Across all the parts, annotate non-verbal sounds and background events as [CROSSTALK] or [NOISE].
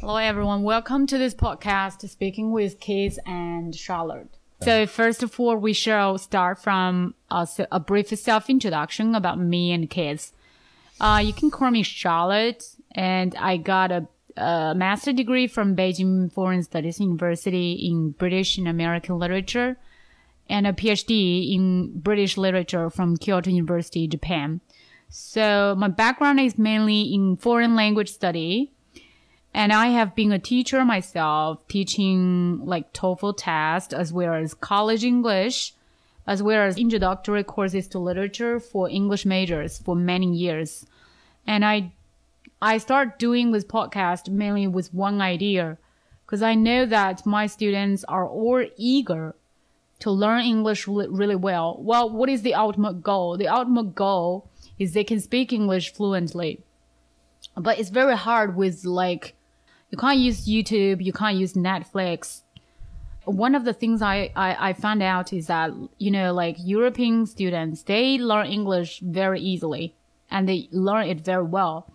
Hello, everyone. Welcome to this podcast, Speaking with Kids and Charlotte. So first of all, we shall start from a, a brief self-introduction about me and kids. Uh, you can call me Charlotte, and I got a, a master degree from Beijing Foreign Studies University in British and American Literature, and a PhD in British Literature from Kyoto University, Japan. So my background is mainly in foreign language study and I have been a teacher myself, teaching like TOEFL test as well as college English, as well as introductory courses to literature for English majors for many years. And I, I start doing this podcast mainly with one idea, because I know that my students are all eager to learn English really, really well. Well, what is the ultimate goal? The ultimate goal is they can speak English fluently. But it's very hard with like you can't use YouTube, you can't use Netflix. One of the things I, I, I found out is that, you know, like European students, they learn English very easily and they learn it very well.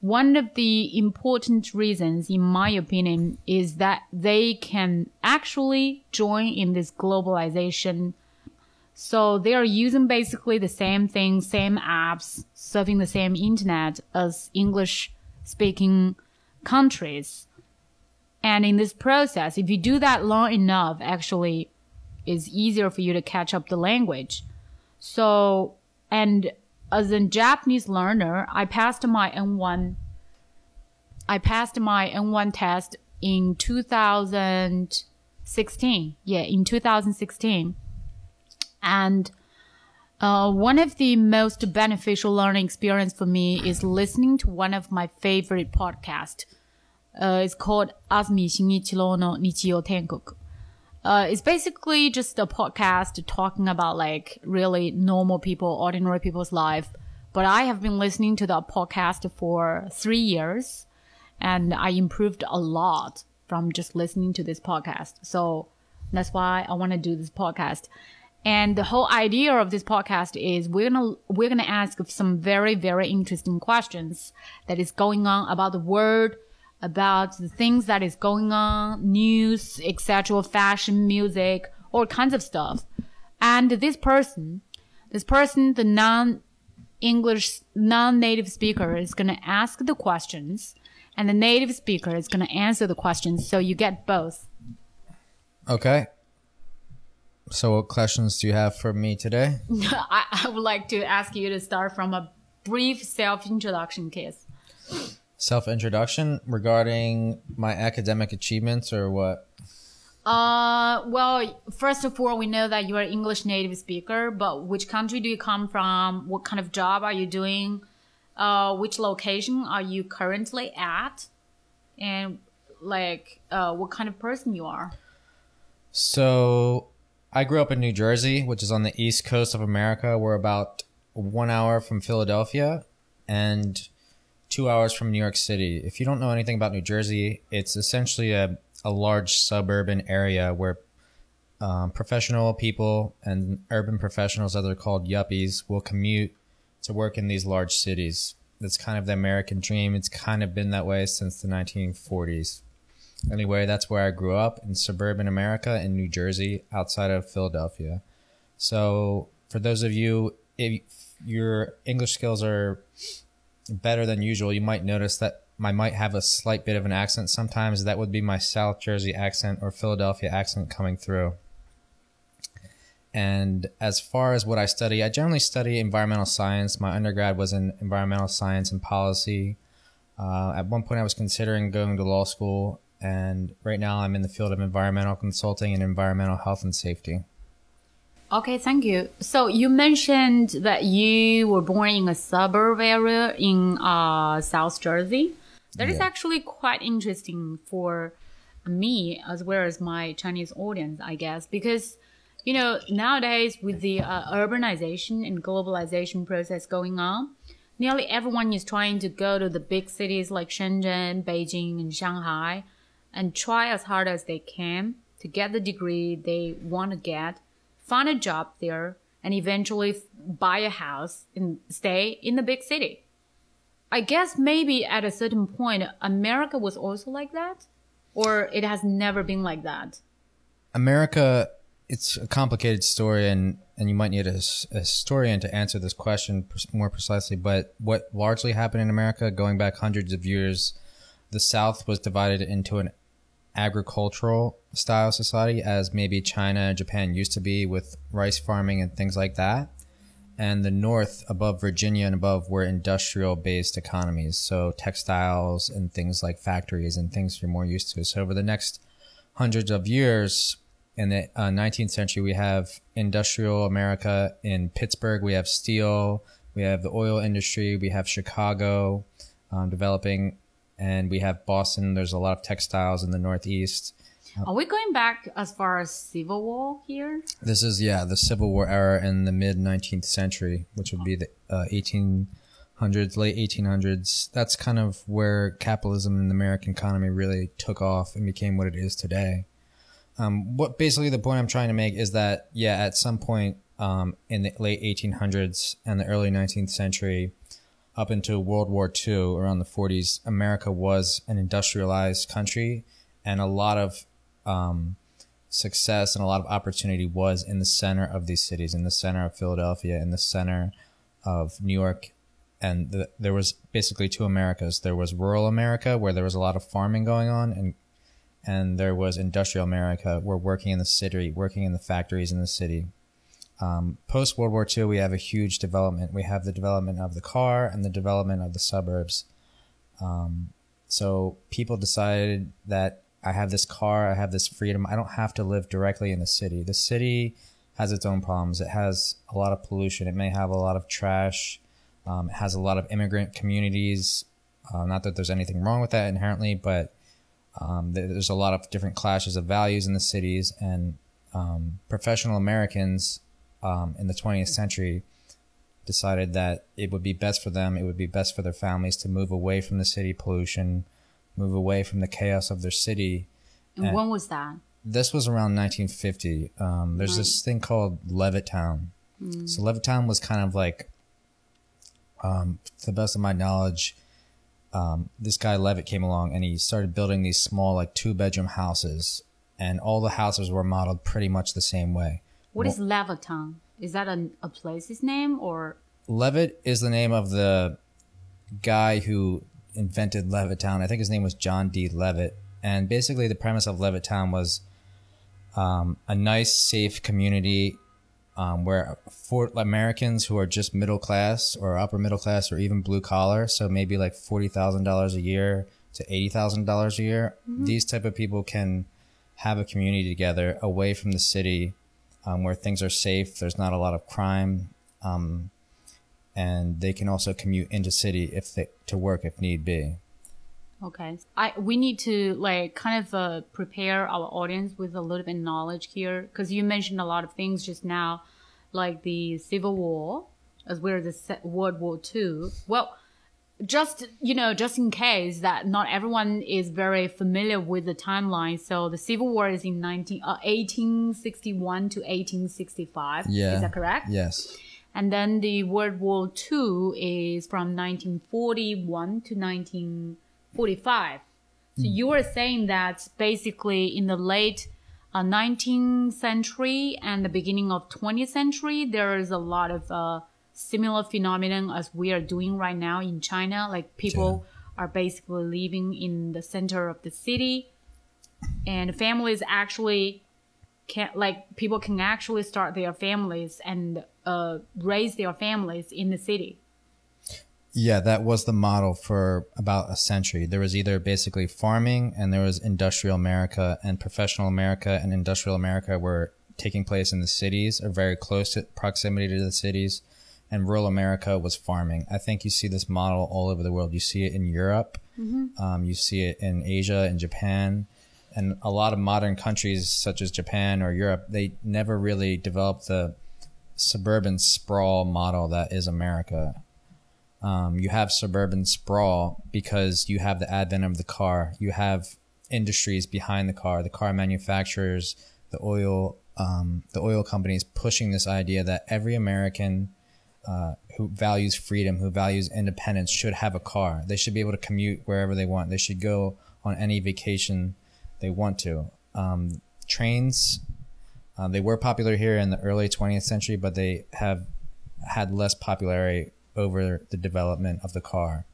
One of the important reasons, in my opinion, is that they can actually join in this globalization. So they are using basically the same thing, same apps, surfing the same internet as English speaking countries. And in this process, if you do that long enough, actually, it's easier for you to catch up the language. So, and as a Japanese learner, I passed my N1, I passed my N1 test in 2016. Yeah, in 2016. And uh, one of the most beneficial learning experience for me is listening to one of my favorite podcasts. Uh, it's called Azumi Shinichiro no Nichiyo Tengoku. Uh, it's basically just a podcast talking about like really normal people, ordinary people's life. But I have been listening to that podcast for three years and I improved a lot from just listening to this podcast. So that's why I want to do this podcast. And the whole idea of this podcast is we're gonna we're gonna ask some very very interesting questions that is going on about the world, about the things that is going on, news, etc., fashion, music, all kinds of stuff. And this person, this person, the non English non native speaker is gonna ask the questions, and the native speaker is gonna answer the questions. So you get both. Okay. So, what questions do you have for me today? [LAUGHS] I, I would like to ask you to start from a brief self introduction, Kiss. Self introduction regarding my academic achievements or what? Uh, well, first of all, we know that you are English native speaker, but which country do you come from? What kind of job are you doing? Uh, which location are you currently at? And like, uh, what kind of person you are? So, I grew up in New Jersey, which is on the east coast of America. We're about one hour from Philadelphia and two hours from New York City. If you don't know anything about New Jersey, it's essentially a, a large suburban area where um, professional people and urban professionals, as they're called yuppies, will commute to work in these large cities. That's kind of the American dream. It's kind of been that way since the 1940s. Anyway, that's where I grew up in suburban America in New Jersey, outside of Philadelphia. So, for those of you, if your English skills are better than usual, you might notice that I might have a slight bit of an accent sometimes. That would be my South Jersey accent or Philadelphia accent coming through. And as far as what I study, I generally study environmental science. My undergrad was in environmental science and policy. Uh, at one point, I was considering going to law school, and right now I'm in the field of environmental consulting and environmental health and safety. Okay, thank you. So you mentioned that you were born in a suburb area in uh, South Jersey. That yeah. is actually quite interesting for me as well as my Chinese audience, I guess, because you know nowadays with the uh, urbanization and globalization process going on, nearly everyone is trying to go to the big cities like Shenzhen, Beijing, and Shanghai, and try as hard as they can to get the degree they want to get find a job there, and eventually buy a house and stay in the big city. I guess maybe at a certain point, America was also like that, or it has never been like that. America, it's a complicated story, and and you might need a, a historian to answer this question more precisely. But what largely happened in America, going back hundreds of years, the South was divided into an agricultural style society, as maybe China and Japan used to be with rice farming and things like that. And the North, above Virginia and above, were industrial based economies. So textiles and things like factories and things you're more used to. So over the next hundreds of years, in the uh, 19th century, we have industrial America in Pittsburgh. We have steel. We have the oil industry. We have Chicago um, developing, and we have Boston. There's a lot of textiles in the Northeast. Are we going back as far as Civil War here? This is yeah the Civil War era in the mid 19th century, which would be the uh, 1800s, late 1800s. That's kind of where capitalism in the American economy really took off and became what it is today. Um, what basically the point I'm trying to make is that yeah, at some point um, in the late 1800s and the early 19th century, up into World War II, around the 40s, America was an industrialized country, and a lot of um, success and a lot of opportunity was in the center of these cities, in the center of Philadelphia, in the center of New York. And the, there was basically two Americas. There was rural America, where there was a lot of farming going on, and and there was industrial America. We're working in the city, working in the factories in the city. Um, Post World War II, we have a huge development. We have the development of the car and the development of the suburbs. Um, so people decided that I have this car, I have this freedom. I don't have to live directly in the city. The city has its own problems. It has a lot of pollution. It may have a lot of trash. Um, it has a lot of immigrant communities. Uh, not that there's anything wrong with that inherently, but um, there's a lot of different clashes of values in the cities, and um, professional Americans um, in the 20th century decided that it would be best for them, it would be best for their families to move away from the city pollution, move away from the chaos of their city. And, and when was that? This was around 1950. Um, there's right. this thing called Levittown. Mm. So Levittown was kind of like, um, to the best of my knowledge, um, this guy Levitt came along and he started building these small, like two bedroom houses, and all the houses were modeled pretty much the same way. What is Levittown? Is that a, a place's name or? Levitt is the name of the guy who invented Levittown. I think his name was John D. Levitt. And basically, the premise of Levittown was um, a nice, safe community um, where for Americans who are just middle class or upper middle class or even blue collar, so maybe like forty thousand dollars a year to eighty thousand dollars a year, mm-hmm. these type of people can have a community together away from the city, um, where things are safe. There's not a lot of crime, um, and they can also commute into city if they to work if need be. Okay. I we need to like kind of uh, prepare our audience with a little bit of knowledge here because you mentioned a lot of things just now, like the Civil War as well as the World War Two. Well, just you know, just in case that not everyone is very familiar with the timeline. So the Civil War is in 19, uh, 1861 to 1865. Yeah. Is that correct? Yes. And then the World War Two is from 1941 to 1945 So mm. you were saying that basically in the late uh, 19th century and the beginning of 20th century, there is a lot of uh, similar phenomenon as we are doing right now in China. Like people yeah. are basically living in the center of the city, and families actually can like people can actually start their families and uh, raise their families in the city. Yeah, that was the model for about a century. There was either basically farming and there was industrial America and professional America and industrial America were taking place in the cities or very close to proximity to the cities. And rural America was farming. I think you see this model all over the world. You see it in Europe. Mm-hmm. Um, you see it in Asia and Japan. And a lot of modern countries such as Japan or Europe, they never really developed the suburban sprawl model that is America um, you have suburban sprawl because you have the advent of the car. You have industries behind the car, the car manufacturers, the oil, um, the oil companies pushing this idea that every American uh, who values freedom, who values independence, should have a car. They should be able to commute wherever they want. They should go on any vacation they want to. Um, trains, uh, they were popular here in the early 20th century, but they have had less popularity over the development of the car.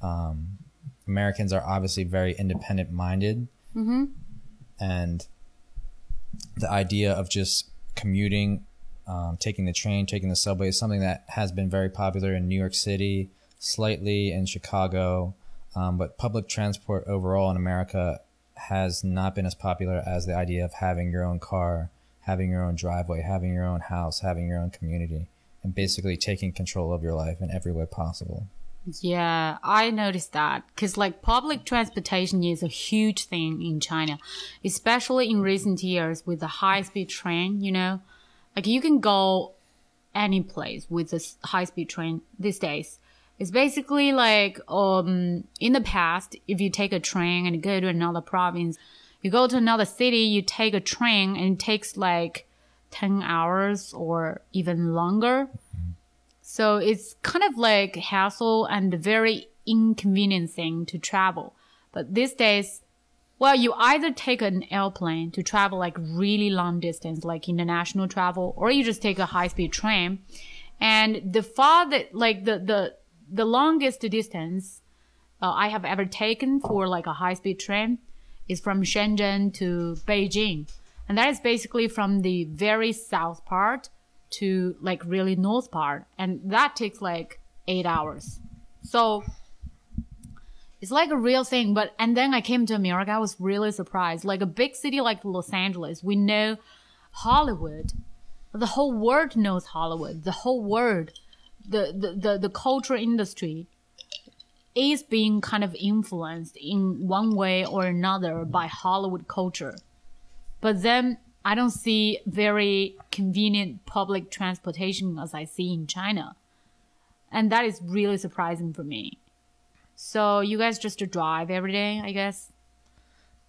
Um, Americans are obviously very independent minded. Mm-hmm. And the idea of just commuting, um, taking the train, taking the subway is something that has been very popular in New York City, slightly in Chicago. Um, but public transport overall in America has not been as popular as the idea of having your own car, having your own driveway, having your own house, having your own community, and basically taking control of your life in every way possible. Yeah, I noticed that because like public transportation is a huge thing in China, especially in recent years with the high speed train, you know, like you can go any place with this high speed train these days. It's basically like, um, in the past, if you take a train and go to another province, you go to another city, you take a train and it takes like 10 hours or even longer. So it's kind of like hassle and very inconvenient thing to travel. But these days, well, you either take an airplane to travel like really long distance, like international travel, or you just take a high speed train. And the farther, like the, the, the longest distance uh, I have ever taken for like a high speed train is from Shenzhen to Beijing. And that is basically from the very south part to like really north part. And that takes like eight hours. So it's like a real thing. But, and then I came to America. I was really surprised. Like a big city like Los Angeles, we know Hollywood. The whole world knows Hollywood. The whole world, the, the, the, the culture industry is being kind of influenced in one way or another by Hollywood culture. But then I don't see very convenient public transportation as I see in China. And that is really surprising for me. So you guys just drive every day, I guess?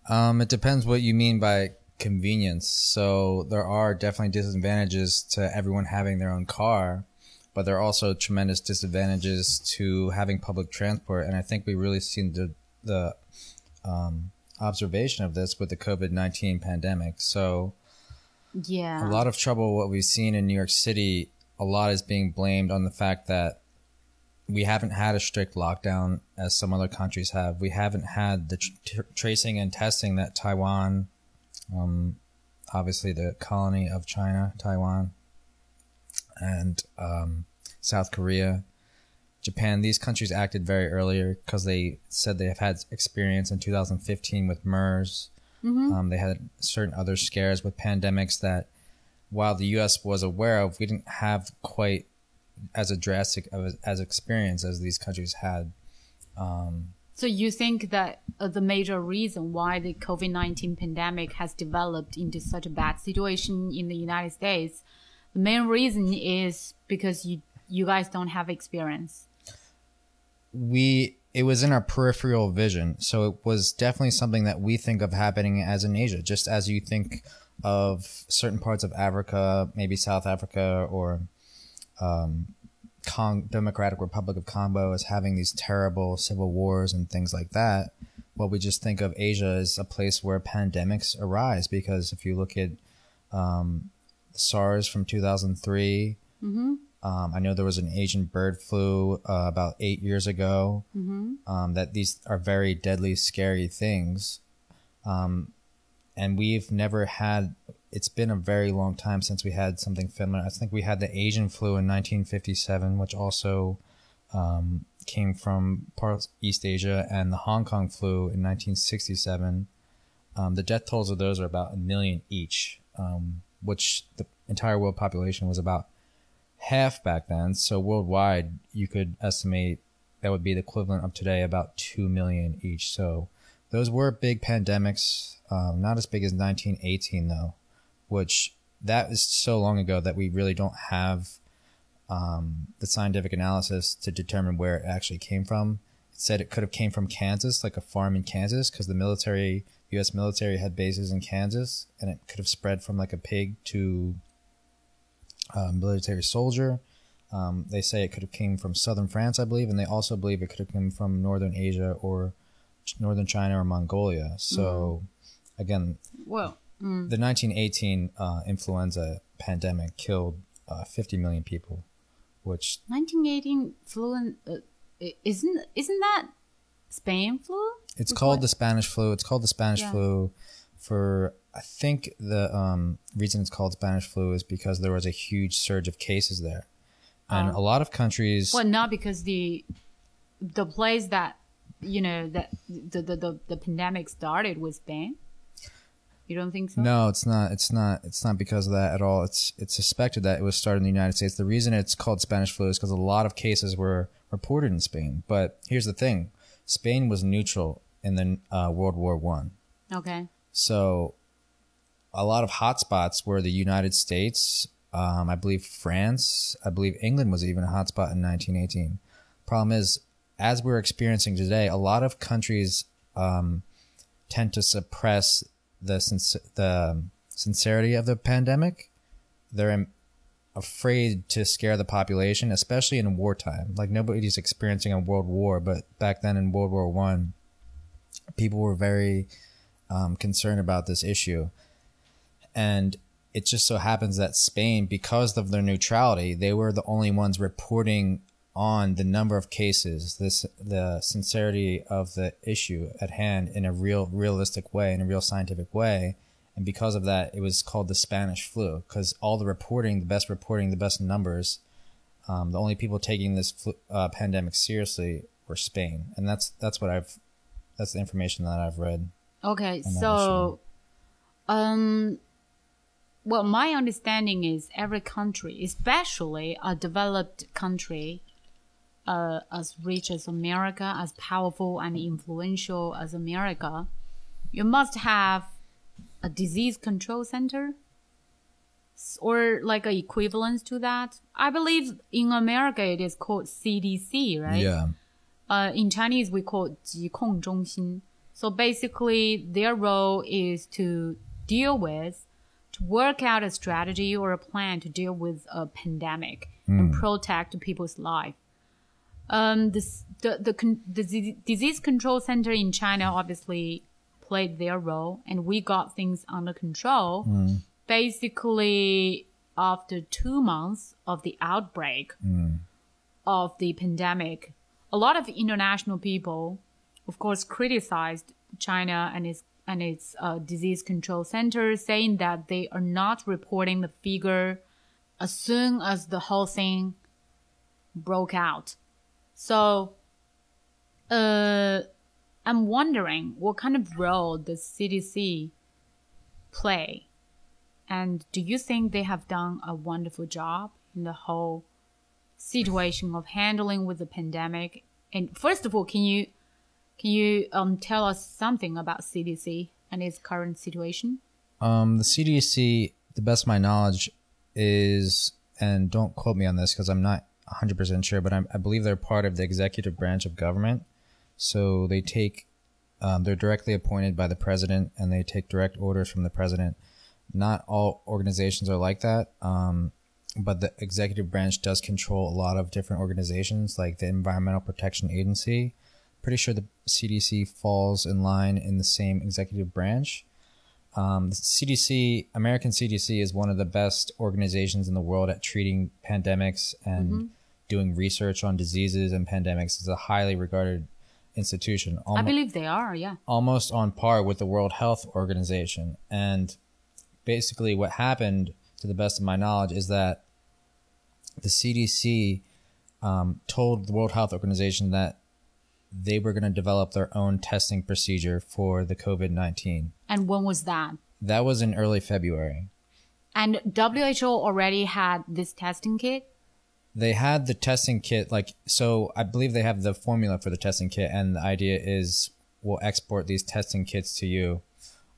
Um, it depends what you mean by convenience. So there are definitely disadvantages to everyone having their own car, but there are also tremendous disadvantages to having public transport. And I think we really seen the the um, observation of this with the COVID nineteen pandemic. So Yeah. a lot of trouble. What we've seen in New York City, a lot is being blamed on the fact that we haven't had a strict lockdown as some other countries have. We haven't had the tr- tracing and testing that Taiwan, um, obviously the colony of China, Taiwan, and um, South Korea, Japan. These countries acted very earlier because they said they have had experience in 2015 with MERS. Um, they had certain other scares with pandemics that, while the U.S. was aware of, we didn't have quite as a drastic of as experience as these countries had. Um, So you think that uh, the major reason why the COVID-19 pandemic has developed into such a bad situation in the United States, the main reason is because you you guys don't have experience. we it was in our peripheral vision so it was definitely something that we think of happening as in asia just as you think of certain parts of africa maybe south africa or um, Cong- democratic republic of congo as having these terrible civil wars and things like that well we just think of asia as a place where pandemics arise because if you look at um, sars from 2003 um, I know there was an Asian bird flu uh, about eight years ago. Um, that these are very deadly, scary things, um, and we've never had. It's been a very long time since we had something similar. I think we had the Asian flu in 1957, which also um, came from parts East Asia, and the Hong Kong flu in 1967. Um, the death tolls of those are about a million each, um, which the entire world population was about half back then. So worldwide, you could estimate that would be the equivalent of today about 2 million each. So those were big pandemics, um, not as big as 1918 though, which that is so long ago that we really don't have um, the scientific analysis to determine where it actually came from. It said it could have came from Kansas, like a farm in Kansas, because the military, U.S. military had bases in Kansas, and it could have spread from like a pig to uh, military soldier. Um, they say it could have came from southern France, I believe, and they also believe it could have come from northern Asia or northern China or Mongolia. So, again, Well, mm, the 1918 uh, influenza pandemic killed uh, 50 million people, which 1918 flu. Uh, isn't isn't that Spain flu? it's called one? the Spanish flu. It's called the Spanish Yeah. flu for I think the um, reason it's called Spanish flu is because there was a huge surge of cases there, and Oh. a lot of countries. Well, not because the the place that you know that the the the, the pandemic started was Spain. You don't think so? No, it's not. It's not. It's not because of that at all. It's it's suspected that it was started in the United States. The reason it's called Spanish flu is because a lot of cases were reported in Spain. But here's the thing: Spain was neutral in the uh, World War One. Okay. So, a lot of hotspots were the United States. Um, I believe France. I believe England was even a hotspot in 1918. Problem is, as we're experiencing today, a lot of countries um, tend to suppress the sinc- the um, sincerity of the pandemic. They're im- afraid to scare the population, especially in wartime. Like nobody's experiencing a world war, but back then in World War One, people were very um, concerned about this issue. And it just so happens that Spain, because of their neutrality, they were the only ones reporting on the number of cases, this the sincerity of the issue at hand in a real realistic way, in a real scientific way. And because of that, it was called the Spanish flu because all the reporting, the best reporting, the best numbers, um, the only people taking this flu, uh, pandemic seriously were Spain, and that's that's what I've that's the information that I've read. Okay, so, um, well, my understanding is every country, especially a developed country, uh, as rich as America, as powerful and influential as America, you must have a disease control center S- or like a equivalence to that. I believe in America it is called CDC, right? Yeah. uh, in Chinese we call it 疾控中心. So basically, their role is to deal with, to work out a strategy or a plan to deal with a pandemic and protect people's life. Um, this, the the con- the dis- disease control center in China obviously played their role, and we got things under control. Basically, after two months of the outbreak, of the pandemic, a lot of international people, of course, criticized China and its and its uh, disease control center, saying that they are not reporting the figure as soon as the whole thing broke out. So, uh, I'm wondering what kind of role does CDC play, and do you think they have done a wonderful job in the whole situation of handling with the pandemic? And first of all, can you can you um, tell us something about CDC and its current situation? Um, the CDC, the best of my knowledge, is, and don't quote me on this because I'm not 100% sure, but I'm, I believe they're part of the executive branch of government. So they take, um, they're directly appointed by the president and they take direct orders from the president. Not all organizations are like that. Um, but the executive branch does control a lot of different organizations like the Environmental Protection Agency. Pretty sure the CDC falls in line in the same executive branch. Um, the CDC, American CDC, is one of the best organizations in the world at treating pandemics and doing research on diseases and pandemics. is a highly regarded institution, I believe they are. Yeah. almost on par with the World Health Organization. And basically, what happened, to the best of my knowledge, is that the CDC um, told the World Health Organization that they were going to develop their own testing procedure for the COVID 19. And when was that? That was in early February. And WHO already had this testing kit. They had the testing kit, like, so I believe they have the formula for the testing kit, and the idea is we'll export these testing kits to you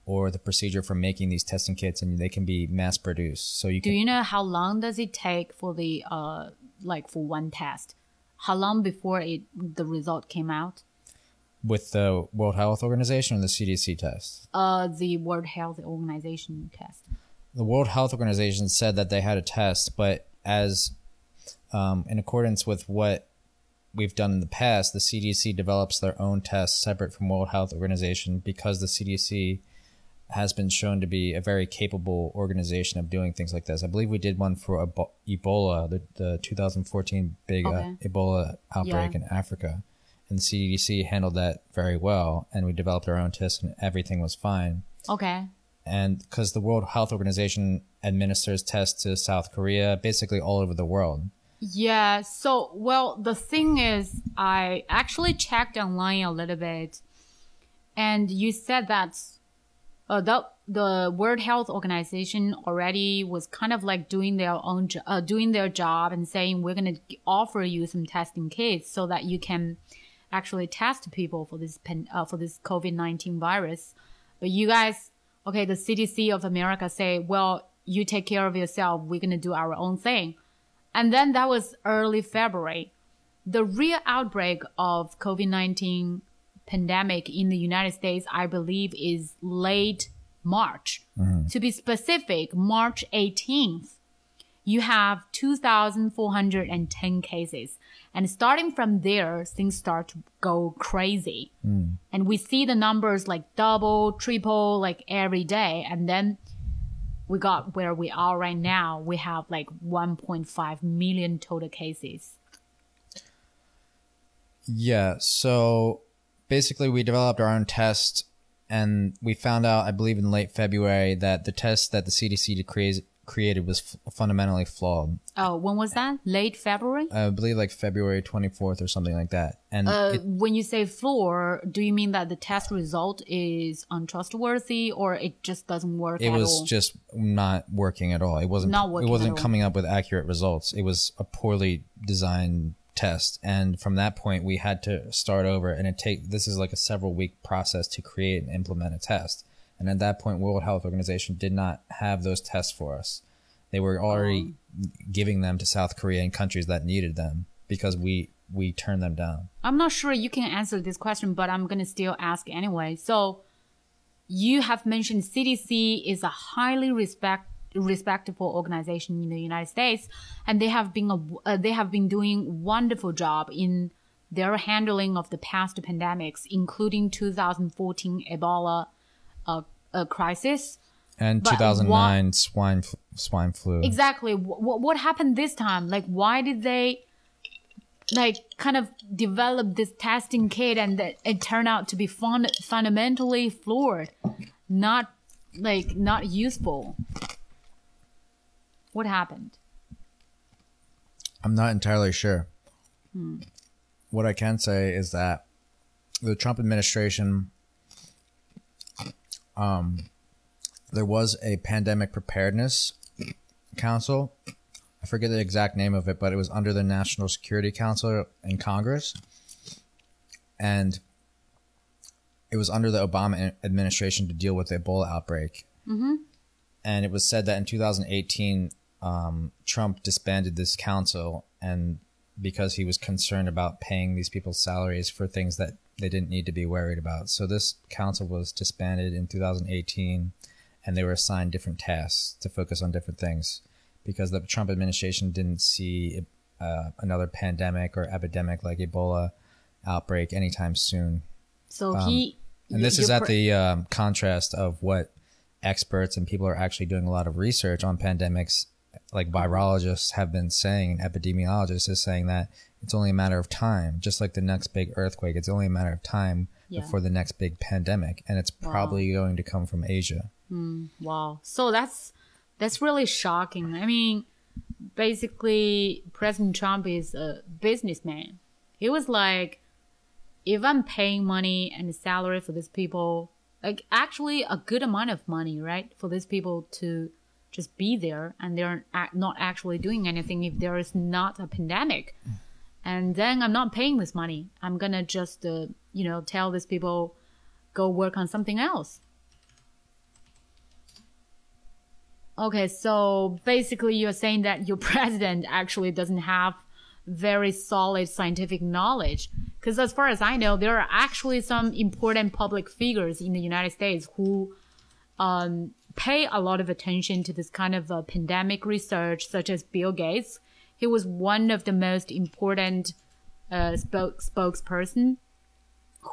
or the procedure for making these testing kits, and they can be mass produced. So you Do can, you know how long does it take for the uh like for one test? How long before it the result came out? with the World Health Organization or the CDC test. Uh, the World Health Organization test. The World Health Organization said that they had a test, but as Um, in accordance with what we've done in the past, the CDC develops their own tests separate from World Health Organization because the CDC has been shown to be a very capable organization of doing things like this. I believe we did one for Ebola, the, the 2014 big uh, Ebola outbreak Yeah. in Africa. And the CDC handled that very well, and we developed our own tests, and everything was fine. Okay. And because the World Health Organization administers tests to South Korea, basically all over the world. Yeah. So, well, the thing is, I actually checked online a little bit, and you said that uh, the the World Health Organization already was kind of like doing their own jo- uh, doing their job and saying we're gonna offer you some testing kits so that you can actually test people for this pen, uh, for this COVID nineteen virus. But you guys, okay, the CDC of America say, well, you take care of yourself. We're gonna do our own thing. And then that was early February. The real outbreak of COVID 19 pandemic in the United States, I believe, is late March. Mm-hmm. To be specific, March 18th, you have 2,410 cases. And starting from there, things start to go crazy. Mm. And we see the numbers like double, triple, like every day. And then we got where we are right now. We have like 1.5 million total cases. Yeah. So basically, we developed our own test, and we found out, I believe, in late February that the test that the CDC created was f- fundamentally flawed. Oh, when was that? Late February? I believe like February 24th or something like that. And Uh, it, when you say floor, do you mean that the test result is untrustworthy or it just doesn't work it was all? just not working at all. It wasn't Not working it wasn't at all. coming up with accurate results. It was a poorly designed test. And from that point we had to start over and it take this is like a several week process to create and implement a test. And at that point World Health Organization did not have those tests for us. They were already Oh. giving them to South Korea and countries that needed them because we we turned them down. I'm not sure you can answer this question, but I'm going to still ask anyway. So, you have mentioned CDC is a highly respect respectable organization in the United States, and they have been a, uh, they have been doing wonderful job in their handling of the past pandemics, including 2014 Ebola uh, uh, crisis. And But 2009 swine swine flu. Exactly. What what happened this time? Like, why did they like kind of develop this testing kit and that it turned out to be fun- fundamentally flawed, not like not useful? What happened? I'm not entirely sure. What I can say is that the Trump administration, um, there was a pandemic preparedness council. I forget the exact name of it, but it was under the National Security Council in Congress, and it was under the Obama administration to deal with the Ebola outbreak. Mm-hmm. And it was said that in 2018, um, Trump disbanded this council, and because he was concerned about paying these people's salaries for things that they didn't need to be worried about. So this council was disbanded in 2018, and they were assigned different tasks to focus on different things because the Trump administration didn't see uh, another pandemic or epidemic like Ebola outbreak anytime soon. So he And this is at the um, contrast of what experts and people are actually doing a lot of research on pandemics, like virologists have been saying, and epidemiologists is saying that it's only a matter of time, just like the next big earthquake. It's only a matter of time Yeah. before the next big pandemic, and it's probably going to come from Asia. Hmm, wow. So that's that's really shocking. I mean, basically, President Trump is a businessman. He was like, if I'm paying money and salary for these people, like actually a good amount of money, right, for these people to just be there and they're not actually doing anything if there is not a pandemic. Mm. And then I'm not paying this money. I'm gonna just, uh, you know, tell these people go work on something else. Okay, so basically you're saying that your [LAUGHS] president actually doesn't have very solid scientific knowledge. Because as far as I know, there are actually some important public figures in the United States who um, pay a lot of attention to this kind of uh, pandemic research, such as Bill Gates. He was one of the most important uh, spoke, spokesperson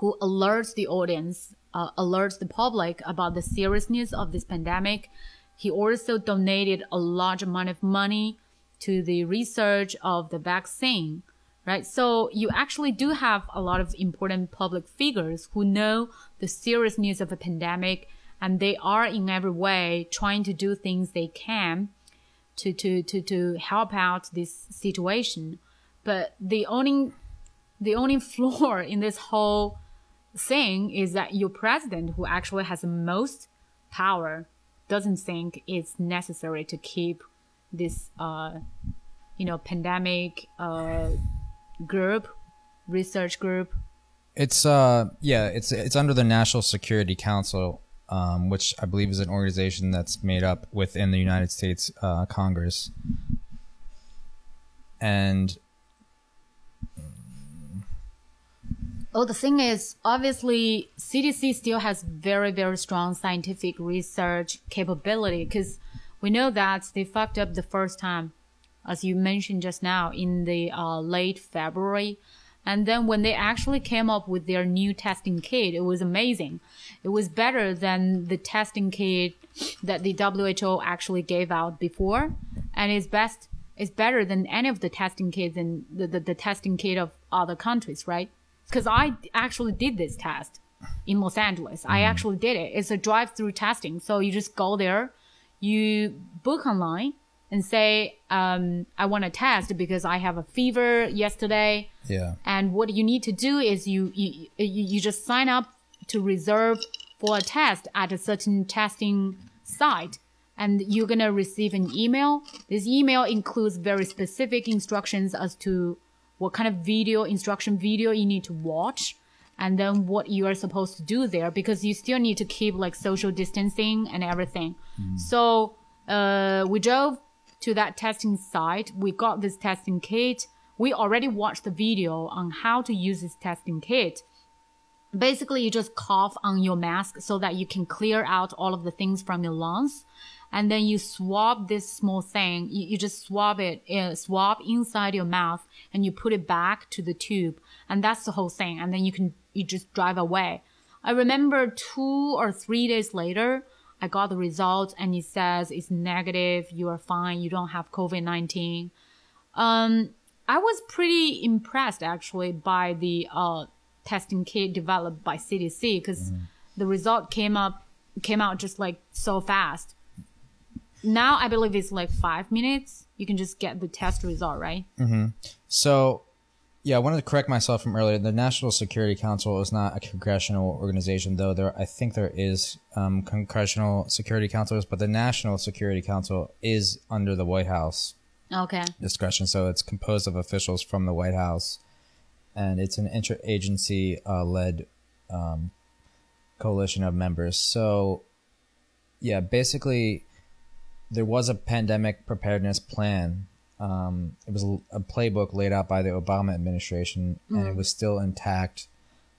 who alerts the audience, uh, alerts the public about the seriousness of this pandemic. He also donated a large amount of money to the research of the vaccine, right? So you actually do have a lot of important public figures who know the seriousness of a pandemic and they are in every way trying to do things they can to, to, to, to help out this situation. But the only, the only [LAUGHS] flaw in this whole thing is that your president, who actually has the most power, doesn't think it's necessary to keep this, uh, you know, pandemic uh, group, research group. It's uh yeah, it's it's under the National Security Council, um, which I believe is an organization that's made up within the United States uh, Congress, and Oh, the thing is, obviously, CDC still has very, very strong scientific research capability because we know that they fucked up the first time, as you mentioned just now, in the uh, late February. And then when they actually came up with their new testing kit, it was amazing. It was better than the testing kit that the WHO actually gave out before. And it's best, it's better than any of the testing kits and the, the, the testing kit of other countries, right? because I actually did this test in Los Angeles. Mm. I actually did it. It's a drive-through testing. So you just go there, you book online and say, um, I want to test because I have a fever yesterday. Yeah. And what you need to do is you, you, you just sign up to reserve for a test at a certain testing site and you're going to receive an email. This email includes very specific instructions as to what kind of video, instruction video you need to watch, and then what you are supposed to do there because you still need to keep like social distancing and everything. Mm. So, uh, we drove to that testing site. We got this testing kit. We already watched the video on how to use this testing kit. Basically, you just cough on your mask so that you can clear out all of the things from your lungs and then you swab this small thing. You, you just swab it, uh, swab inside your mouth, and you put it back to the tube, and that's the whole thing. And then you can you just drive away. I remember two or three days later, I got the results and it says it's negative. You are fine. You don't have COVID nineteen. Um, I was pretty impressed actually by the uh, testing kit developed by CDC because mm. the result came up came out just like so fast now I believe it's like five minutes. You can just get the test result, right? Mm-hmm. So, yeah, I wanted to correct myself from earlier. The National Security Council is not a congressional organization, though. There, I think there is um, congressional security councils, but the National Security Council is under the White House. Okay. Discretion, so it's composed of officials from the White House, and it's an interagency uh, led um, coalition of members. So, yeah, basically there was a pandemic preparedness plan. Um, it was a, a, playbook laid out by the Obama administration, mm. and it mm. was still intact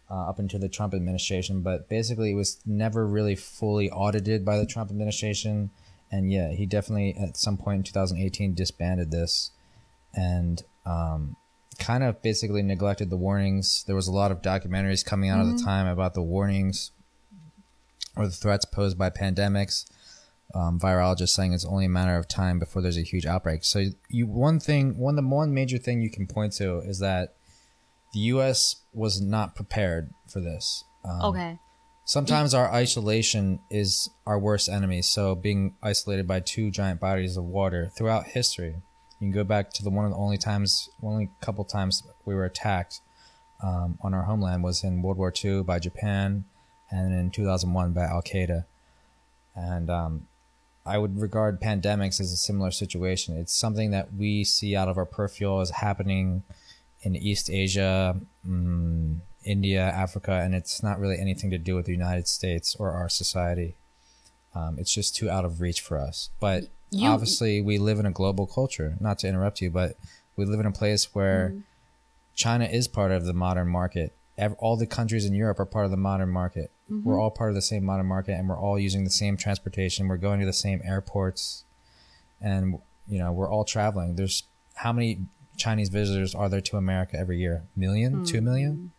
uh, up until the Trump administration. But basically, it was never really fully audited by the Trump administration. And yeah, he definitely at some point in 2018 disbanded this, and um, kind of basically neglected the warnings. There was a lot of documentaries coming out mm-hmm. at the time about the warnings or the threats posed by pandemics um, virologists saying it's only a matter of time before there's a huge outbreak. So you one thing, one the one major thing you can point to is that the U.S. was not prepared for this. Um, okay. Sometimes our isolation is our worst enemy. So being isolated by two giant bodies of water throughout history, you can go back to the one of the only times, only couple times we were attacked um, on our homeland was in World War II by Japan, and in 2001 by Al Qaeda. And um, I would regard pandemics as a similar situation. It's something that we see out of our peripheral as happening in East Asia, um, India, Africa, and it's not really anything to do with the United States or our society. Um, it's just too out of reach for us. But you, obviously, we live in a global culture. Not to interrupt you, but we live in a place where mm-hmm. China is part of the modern market. All the countries in Europe are part of the modern market. Mm-hmm. We're all part of the same modern market, and we're all using the same transportation. We're going to the same airports, and you know we're all traveling. There's how many Chinese visitors are there to America every year? Million, two million?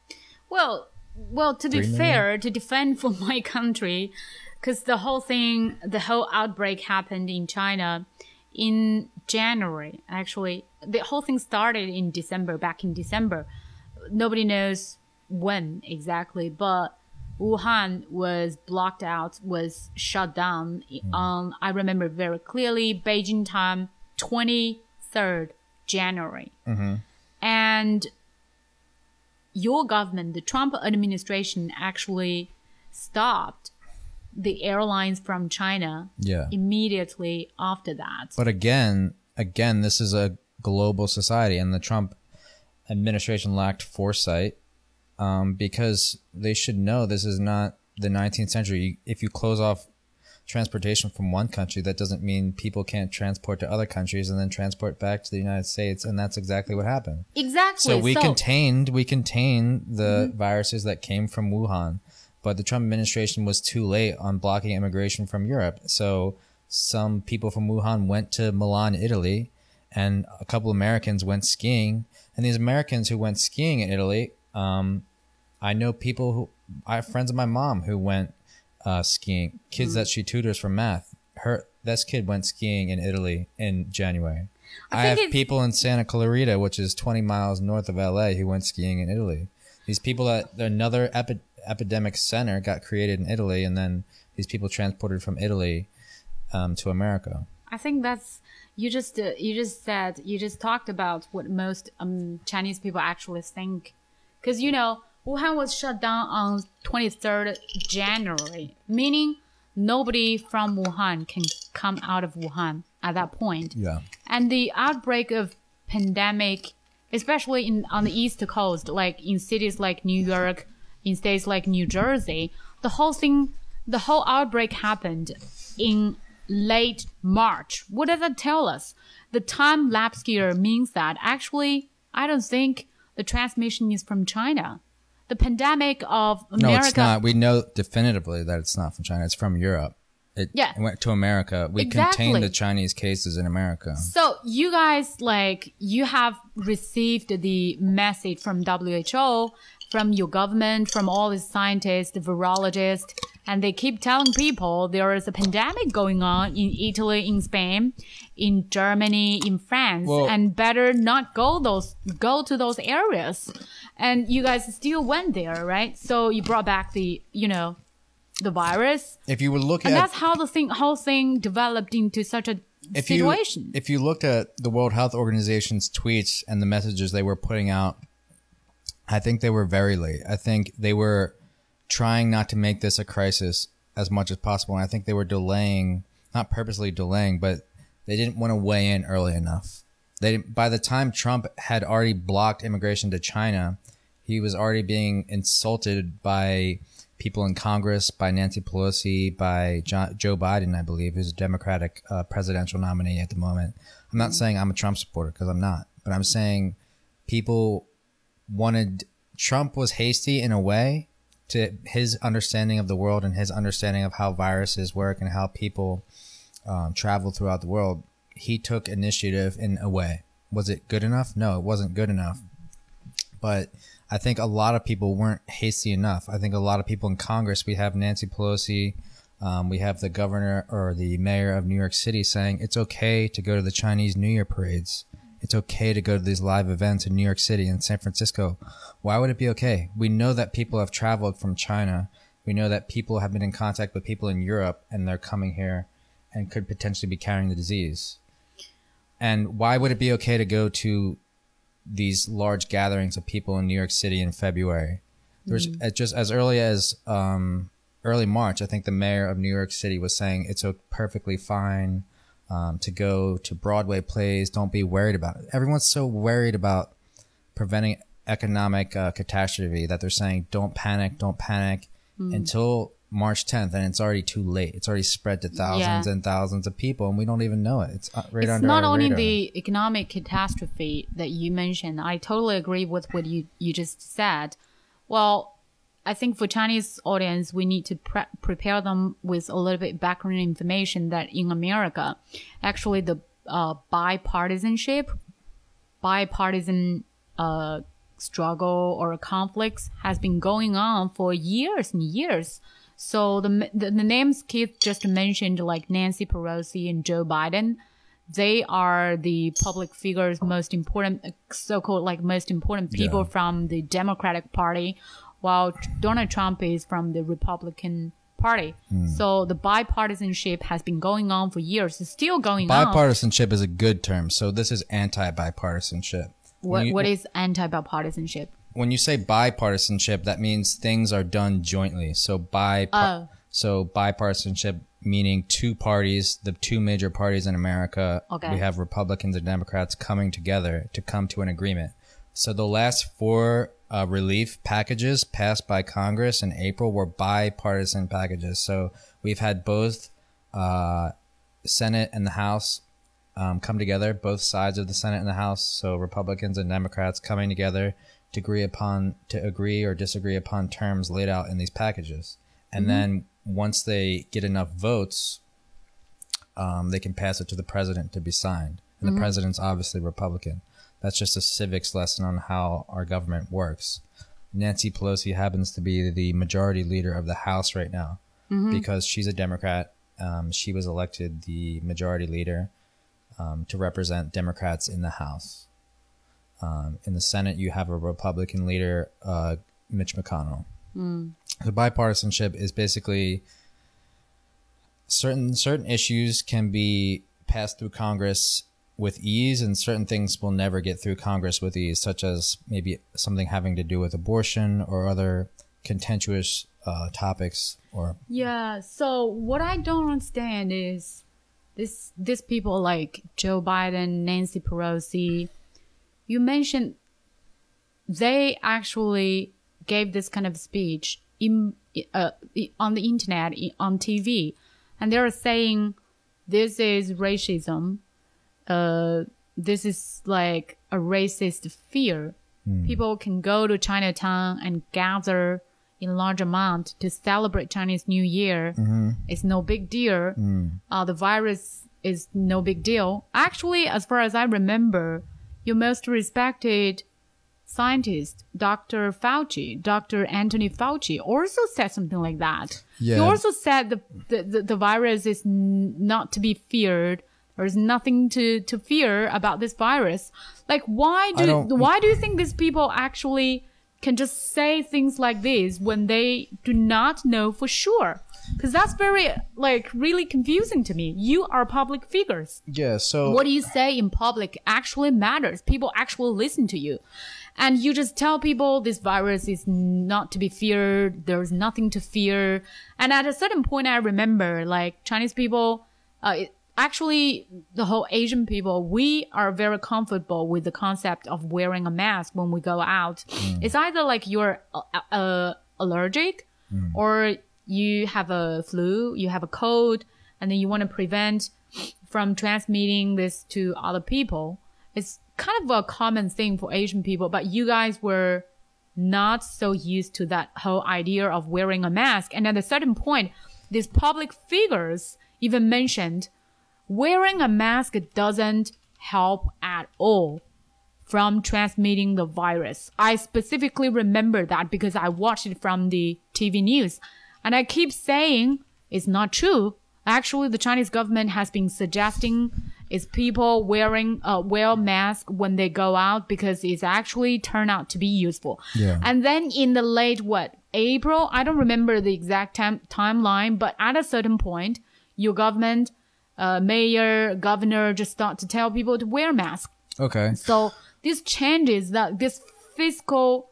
Well, well, to be fair, to defend for [LAUGHS] my country, because the whole thing, the whole outbreak happened in China in January. Actually, the whole thing started in December, back in December. Nobody knows when exactly, but Wuhan was blocked out, was shut down. Um, I remember very clearly, Beijing time, 23rd January. And your government, the Trump administration, actually stopped the airlines from China Yeah. immediately after that. But again, again, this is a global society, and the Trump administration lacked foresight um, because they should know this is not the 19th century. If you close off transportation from one country, that doesn't mean people can't transport to other countries and then transport back to the United States, and that's exactly what happened. exactly. So we contained we contained the viruses that came from Wuhan, but the Trump administration was too late on blocking immigration from Europe. So some people from Wuhan went to Milan, Italy, and a couple Americans went skiing. And these Americans who went skiing in Italy, um, I know people who I have friends of my mom who went uh, skiing. Kids that she tutors for math. Her this kid went skiing in Italy in January. I, think have people in Santa Clarita, which is 20 miles north of LA, who went skiing in Italy. These people that another epi- epidemic center got created in Italy, and then these people transported from Italy um, to America. I think that's you just uh, you just said you just talked about what most um, Chinese people actually think, because you know Wuhan was shut down on 23rd January, meaning nobody from Wuhan can come out of Wuhan at that point. Yeah. And the outbreak of pandemic, especially in on the East Coast, like in cities like New York, in states like New Jersey, the whole thing, the whole outbreak happened in late March. What does that tell us? The time lapse here means that actually, I don't think the transmission is from China. The pandemic of America. No, it's not. We know definitively that it's not from China. It's from Europe. It Yeah. went to America. We Exactly. contained the Chinese cases in America. So you guys like you have received the message from WHO, from your government, from all these scientists, the virologists, and they keep telling people there is a pandemic going on in Italy, in Spain, in Germany, in France, Well- and better not go those go to those areas. And you guys still went there, right? So you brought back the you know the virus, If you would look and at that's how the thing whole thing developed into such a if situation. You, if you looked at the World Health Organization's tweets and the messages they were putting out, I think they were very late. I think they were trying not to make this a crisis as much as possible. And I think they were delaying, not purposely delaying, but they didn't want to weigh in early enough. They by the time Trump had already blocked immigration to China, he was already being insulted by people in Congress, by Nancy Pelosi, by John, Joe Biden, I believe, who's a Democratic uh, presidential nominee at the moment. I'm not saying I'm a Trump supporter because I'm not, but I'm saying people wanted Trump was hasty in a way to his understanding of the world and his understanding of how viruses work and how people um, travel throughout the world. He took initiative in a way. Was it good enough? No, it wasn't good enough. But I think a lot of people weren't hasty enough. I think a lot of people in Congress, we have Nancy Pelosi, um, we have the governor or the mayor of New York City saying it's okay to go to the Chinese New Year parades. It's okay to go to these live events in New York City and San Francisco. Why would it be okay? We know that people have traveled from China. We know that people have been in contact with people in Europe and they're coming here and could potentially be carrying the disease. And why would it be okay to go to these large gatherings of people in New York City in February? There's uh, just as early as um, early March, I think the mayor of New York City was saying it's a perfectly fine um, to go to Broadway plays. Don't be worried about it. Everyone's so worried about preventing economic uh, catastrophe that they're saying don't panic, don't panic until March 10th, and it's already too late. It's already spread to thousands Yeah. and thousands of people, and we don't even know it. It's uh, right it's under not only radar. the economic catastrophe that you mentioned. I totally agree with what you, you just said. Well, I think for Chinese audience, we need to pre- prepare them with a little bit background information that in America, actually the uh, bipartisanship bipartisan uh, struggle or conflicts has been going on for years and years. So the, the, the names Keith just mentioned, like Nancy Pelosi and Joe Biden, they are the public figures most important, so-called like most important people Yeah. from the Democratic Party, while Donald Trump is from the Republican Party. Hmm. So the bipartisanship has been going on for years. It's still going on. Bipartisanship is a good term. So this is anti-bipartisanship. What, you- what is anti-bipartisanship? when you say bipartisanship, that means things are done jointly. So bi Oh. so bipartisanship meaning two parties, the two major parties in America. Okay. We have Republicans and Democrats coming together to come to an agreement. So the last four uh, relief packages passed by Congress in April were bipartisan packages. So we've had both uh, Senate and the House um, come together, both sides of the Senate and the House, so Republicans and Democrats coming together to agree upon to agree or disagree upon terms laid out in these packages, and then once they get enough votes, um, they can pass it to the president to be signed, and the president's obviously Republican. That's just a civics lesson on how our government works. Nancy Pelosi happens to be the majority leader of the House right now because she's a Democrat. Um, she was elected the majority leader um, to represent Democrats in the House. Um, in the Senate, you have a Republican leader, uh, Mitch McConnell. The bipartisanship is basically certain certain issues can be passed through Congress with ease, and certain things will never get through Congress with ease, such as maybe something having to do with abortion or other contentious uh, topics. Or Yeah. So what I don't understand is this these people like Joe Biden, Nancy Pelosi. You mentioned they actually gave this kind of speech in uh, on the internet on TV, and they're saying this is racism. Uh, this is like a racist fear. People can go to Chinatown and gather in large amount to celebrate Chinese New Year. It's no big deal. Uh, the virus is no big deal. Actually, as far as I remember, your most respected scientist, Dr. Fauci, Dr. Anthony Fauci, also said something like that. He also said the, the, the, the virus is n- not to be feared. There's nothing to, to fear about this virus. Like, why do, why do you think these people actually can just say things like this when they do not know for sure? Because that's very, like, really confusing to me. You are public figures yeah, so what you say in public actually matters. People actually listen to you. And you just tell people this virus is not to be feared. There's nothing to fear. And at a certain point, I remember like Chinese people, uh, actually the whole Asian people, we are very comfortable with the concept of wearing a mask when we go out. It's either like you're uh, uh, allergic or you have a flu, you have a cold, and then you want to prevent from transmitting this to other people. It's kind of a common thing for Asian people, but you guys were not so used to that whole idea of wearing a mask. And at a certain point, these public figures even mentioned wearing a mask doesn't help at all from transmitting the virus. I specifically remember that because I watched it from the TV news. And I keep saying it's not true. Actually, the Chinese government has been suggesting is people wearing a wear mask when they go out because it's actually turned out to be useful. Yeah. And then in the late what April, I don't remember the exact time timeline, but at a certain point, your government, uh, mayor, governor just start to tell people to wear masks. okay. So these changes that this fiscal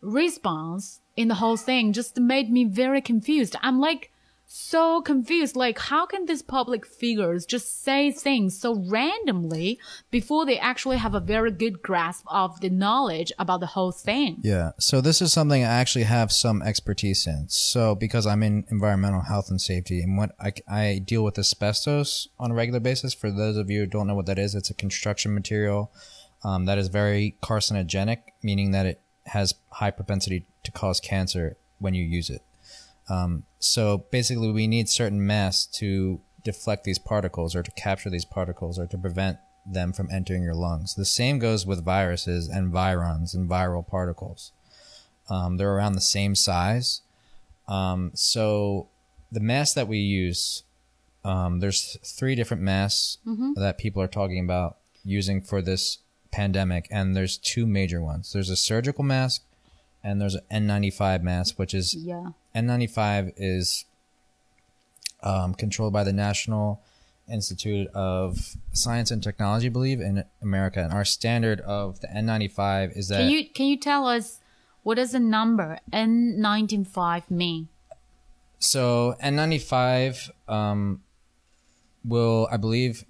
response in the whole thing just made me very confused. I'm like so confused. Like, how can these public figures just say things so randomly before they actually have a very good grasp of the knowledge about the whole thing? Yeah. So this is something I actually have some expertise in. So because I'm in environmental health and safety, and what I, I deal with asbestos on a regular basis. For those of you who don't know what that is, it's a construction material um, that is very carcinogenic, meaning that it has high propensity to cause cancer when you use it. Um, so basically, we need certain masks to deflect these particles, or to capture these particles, or to prevent them from entering your lungs. The same goes with viruses and virons and viral particles. Um, they're around the same size. Um, so the mask that we use, um, there's three different masks that people are talking about using for this pandemic, and there's two major ones. There's a surgical mask, and there's an N95 mask, which is Yeah. N95 is um, controlled by the National Institute of Science and Technology, I believe, in America. And our standard of the N95 is that Can you can you tell us what does the number N95 mean? so N95 um, will, I believe,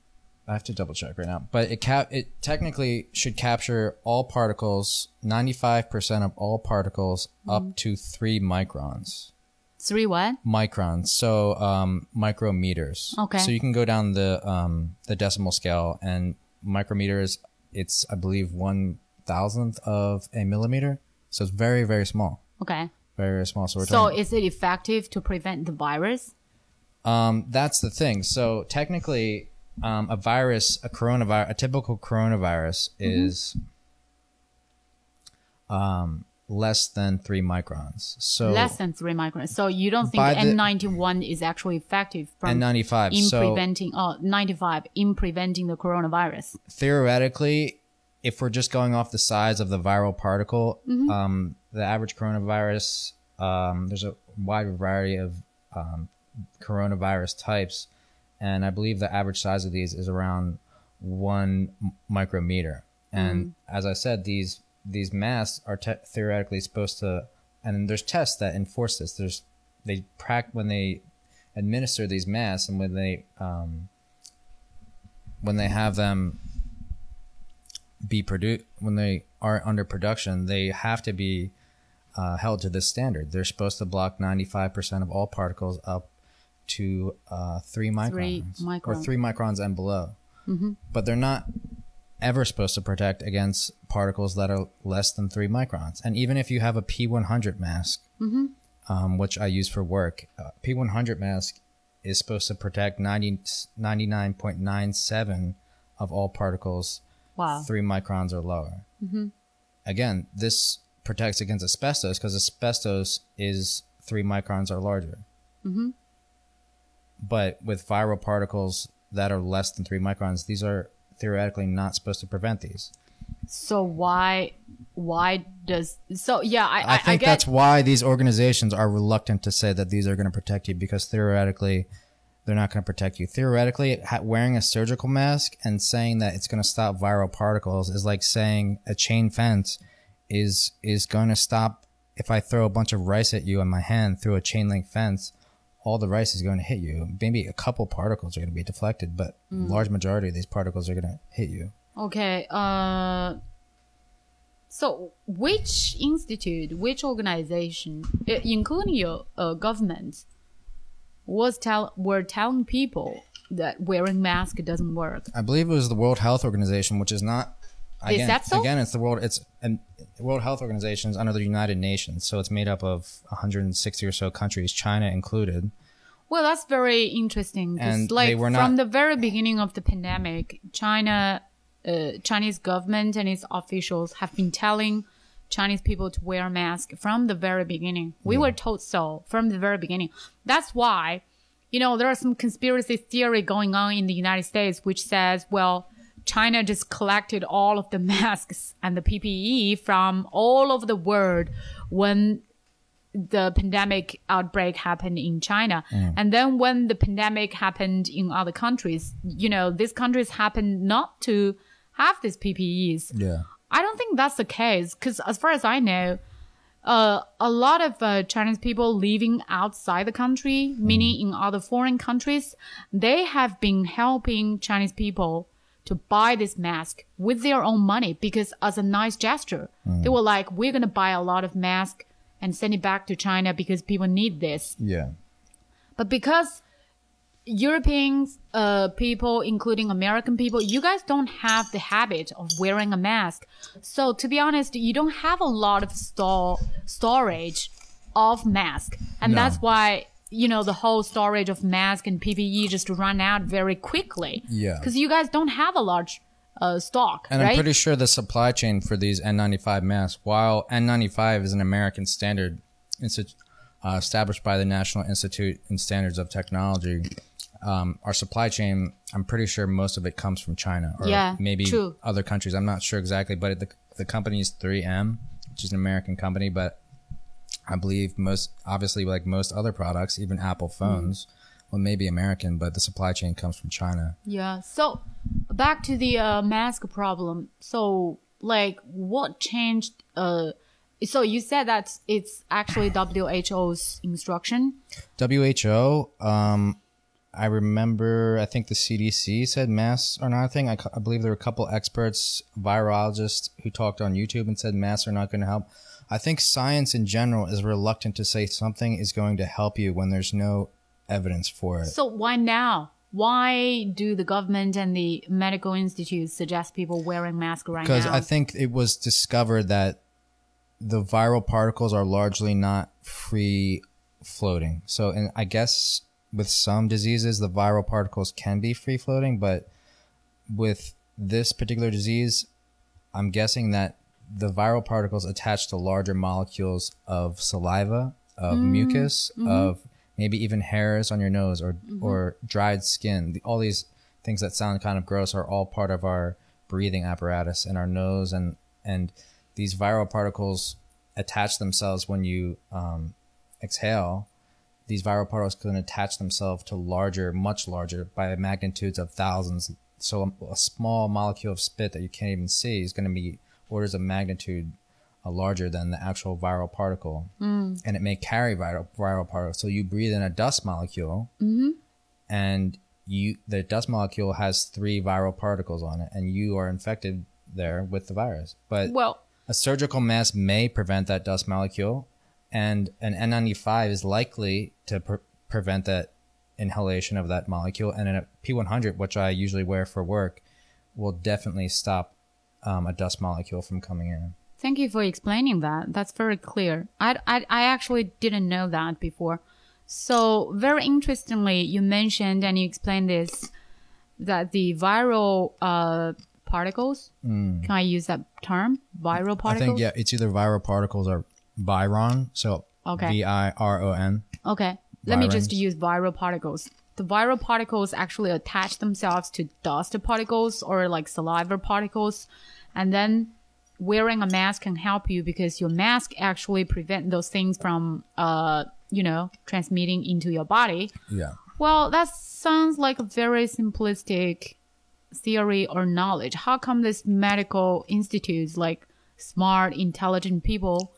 I have to double check right now, but it cap it technically should capture all particles, 95% of all particles up to three microns. Three what? microns, so um, micrometers. Okay. So you can go down the um, the decimal scale, and micrometers. It's I believe one thousandth of a millimeter. So it's very very small, Okay. very very small. So we're So talking. is it effective to prevent the virus? Um, that's the thing. So technically, um, a virus, a coronavirus, a typical coronavirus Mm-hmm. is um, less than three microns. So Less than three microns. So you don't think N ninety one is actually effective from N95. in so preventing oh 95 in preventing the coronavirus. theoretically, if we're just going off the size of the viral particle, um, the average coronavirus, um, there's a wide variety of um, coronavirus types, and I believe the average size of these is around one micrometer. And as I said, these these masks are te- theoretically supposed to, and there's tests that enforce this. There's they prac when they administer these masks and when they um, when they have them be produced when they are under production, they have to be uh, held to this standard. They're supposed to block 95% of all particles up to uh, three microns, Three or three microns and below. Mm-hmm. But they're not ever supposed to protect against particles that are less than three microns. And even if you have a P100 mask, um, which I use for work, uh, P100 mask is supposed to protect 90, 99.97 of all particles Wow. three microns or lower. Mm-hmm. Again, this protects against asbestos because asbestos is three microns or larger. Mm-hmm. But with viral particles that are less than three microns, these are theoretically not supposed to prevent these. So why why does so yeah I I, I think get, that's why these organizations are reluctant to say that these are going to protect you because theoretically they're not going to protect you. Theoretically, wearing a surgical mask and saying that it's going to stop viral particles is like saying a chain fence is is going to stop if I throw a bunch of rice at you in my hand through a chain link fence. All the rice is going to hit you. Maybe a couple particles are going to be deflected, but large majority of these particles are going to hit you. Okay. Uh. So, which institute, which organization, including your uh, government, was tell were telling people that wearing mask doesn't work? I believe it was the World Health Organization, which is not. Is Again, that so? Again, it's the world. It's and World Health Organization is under the United Nations, so it's made up of 160 or so countries, China included. Well, that's very interesting. And like they were from the very beginning of the pandemic, China, uh, Chinese government and its officials have been telling Chinese people to wear masks from the very beginning. We were told so from the very beginning. That's why, you know, there are some conspiracy theory going on in the United States, which says, well, China just collected all of the masks and the PPE from all over the world when the pandemic outbreak happened in China. And then when the pandemic happened in other countries, you know, these countries happened not to have these PPEs. Yeah. I don't think that's the case because, as far as I know, uh, a lot of uh, Chinese people living outside the country, meaning in other foreign countries, they have been helping Chinese people to buy this mask with their own money because, as a nice gesture, they were like, "We're gonna buy a lot of masks and send it back to China because people need this." Yeah. But because Europeans, uh, people, including American people, you guys don't have the habit of wearing a mask. So to be honest, you don't have a lot of store storage of mask, and No. that's why you know the whole storage of mask and PPE just to run out very quickly. Yeah. because you guys don't have a large uh, stock, And right? I'm pretty sure the supply chain for these N95 masks, while N95 is an American standard uh, established by the National Institute and Standards of Technology, um, our supply chain, I'm pretty sure most of it comes from China or Yeah, maybe true. other countries. I'm not sure exactly, but the, the company is 3M, which is an American company, but I believe most, obviously, like most other products, even Apple phones, well, maybe American, but the supply chain comes from China. Yeah. So back to the uh, mask problem. So like what changed uh so you said that it's actually WHO's instruction. WHO, um, I remember, I think the CDC said masks are not a thing. I, I believe there were a couple experts, virologists, who talked on YouTube and said masks are not going to help. I think science in general is reluctant to say something is going to help you when there's no evidence for it. So why now? Why do the government and the medical institutes suggest people wearing masks right now? Because? I think it was discovered that the viral particles are largely not free floating. So, and I guess with some diseases, the viral particles can be free floating, but with this particular disease, I'm guessing that the viral particles attach to larger molecules of saliva, of mm-hmm. mucus, mm-hmm. of maybe even hairs on your nose or mm-hmm. or dried skin. All these things that sound kind of gross are all part of our breathing apparatus in our nose and and these viral particles attach themselves when you um, exhale. These viral particles can attach themselves to larger much larger by magnitudes of thousands. So a, a small molecule of spit that you can't even see is going to be orders of magnitude uh, larger than the actual viral particle. And it may carry viral, viral particles so you breathe in a dust molecule and you the dust molecule has three viral particles on it and you are infected there with the virus. But well, a surgical mask may prevent that dust molecule, and an N95 is likely to pre- prevent that inhalation of that molecule. And a P100, which I usually wear for work, will definitely stop um, a dust molecule from coming in. thank you for explaining that. That's very clear. I, I, I actually didn't know that before. So very interestingly, you mentioned and you explained this that the viral uh, particles. Can I use that term? Viral particles. I think yeah, it's either viral particles or viron. So Okay. V I R O N. Okay. Let me just use viral particles. The viral particles actually attach themselves to dust particles or like saliva particles. And then wearing a mask can help you because your mask actually prevent those things from, uh, you know, transmitting into your body. Yeah. Well, that sounds like a very simplistic theory or knowledge. How come this medical institutes, like smart, intelligent people,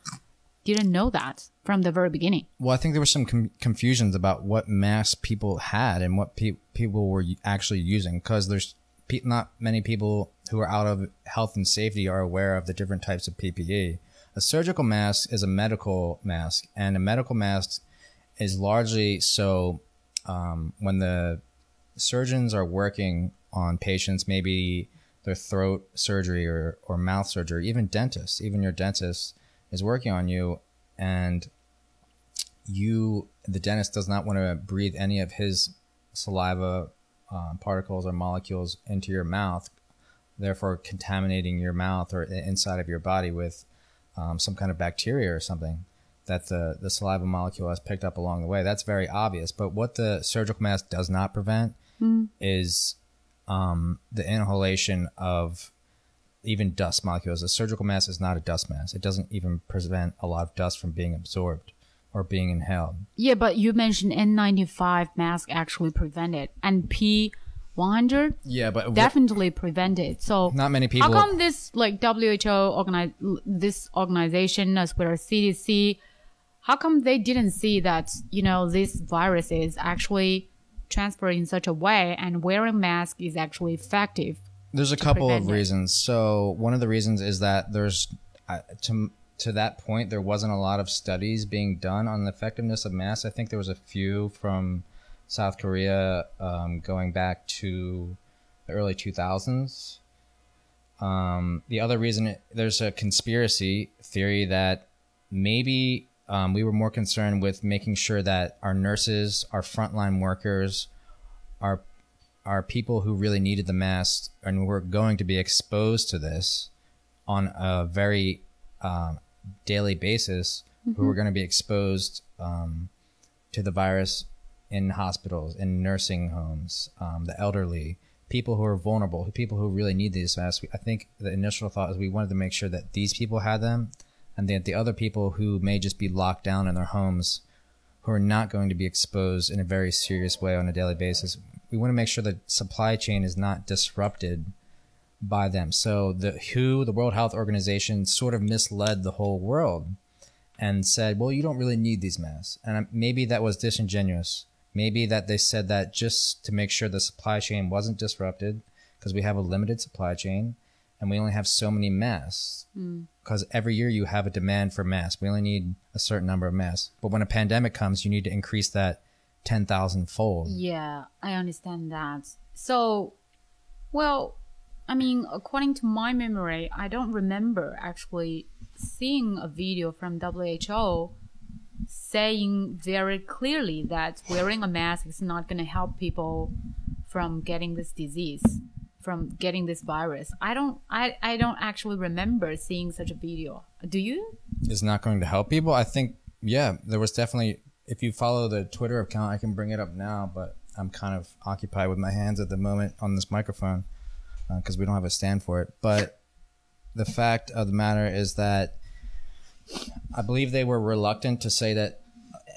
didn't know that from the very beginning? Well, I think there was some com- confusions about what masks people had and what pe- people were actually using because there's pe- not many people who are out of health and safety are aware of the different types of PPE. A surgical mask is a medical mask, and a medical mask is largely so um, when the surgeons are working on patients, maybe their throat surgery or, or mouth surgery, even dentists, even your dentist is working on you, and you, the dentist, does not want to breathe any of his saliva um, particles or molecules into your mouth, therefore contaminating your mouth or inside of your body with um, some kind of bacteria or something that the, the saliva molecule has picked up along the way. That's very obvious. But what the surgical mask does not prevent is um, the inhalation of even dust molecules. A surgical mask is not a dust mask. It doesn't even prevent a lot of dust from being absorbed or being inhaled. Yeah, but you mentioned N95 mask actually prevent it, and P100 Yeah, but definitely prevent it. So not many people. how come this like WHO organize this organization as well as CDC? How come they didn't see that you know this virus is actually transferred in such a way, and wearing mask is actually effective? There's a couple of reasons. So one of the reasons is that there's uh, to to that point there wasn't a lot of studies being done on the effectiveness of masks. I think there was a few from South Korea um, going back to the early 2000s. Um, the other reason there's a conspiracy theory that maybe um, we were more concerned with making sure that our nurses, our frontline workers, are are people who really needed the mask and were going to be exposed to this on a very um, daily basis, who were going to be exposed um, to the virus in hospitals, in nursing homes, um, the elderly, people who are vulnerable, people who really need these masks. I think the initial thought is we wanted to make sure that these people had them, and that the other people who may just be locked down in their homes, who are not going to be exposed in a very serious way on a daily basis, we want to make sure the supply chain is not disrupted by them. So the WHO, the World Health Organization, sort of misled the whole world and said, "Well, you don't really need these masks." And um, maybe that was disingenuous. Maybe that they said that just to make sure the supply chain wasn't disrupted because we have a limited supply chain and we only have so many masks. Hmm. Because every year you have a demand for masks. We only need a certain number of masks. But when a pandemic comes, you need to increase that 10,000 fold. Yeah, I understand that. So, well, I mean, according to my memory, I don't remember actually seeing a video from WHO saying very clearly that wearing a mask is not going to help people from getting this disease, from getting this virus. I don't, I, I don't actually remember seeing such a video. Do you? is not going to help people. I think, yeah, there was definitely. If you follow the Twitter account, I can bring it up now, but I'm kind of occupied with my hands at the moment on this microphone uh, because we don't have a stand for it. But the fact of the matter is that I believe they were reluctant to say that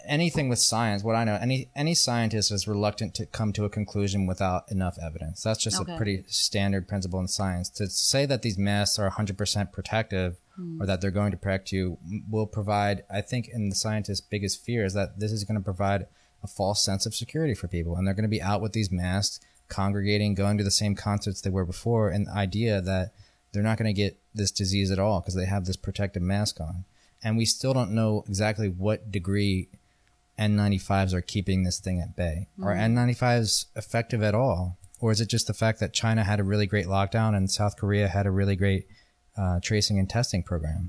anything with science. What I know, any any scientist is reluctant to come to a conclusion without enough evidence. That's just Okay. a pretty standard principle in science. To say that these masks are 100% protective or that they're going to protect you will provide. I think, in the scientists' biggest fear is that this is going to provide a false sense of security for people, and they're going to be out with these masks, congregating, going to the same concerts they were before, and the idea that they're not going to get this disease at all because they have this protective mask on. And we still don't know exactly what degree N95s are keeping this thing at bay. Are mm. N95s effective at all? Or is it just the fact that China had a really great lockdown and South Korea had a really great uh, tracing and testing program?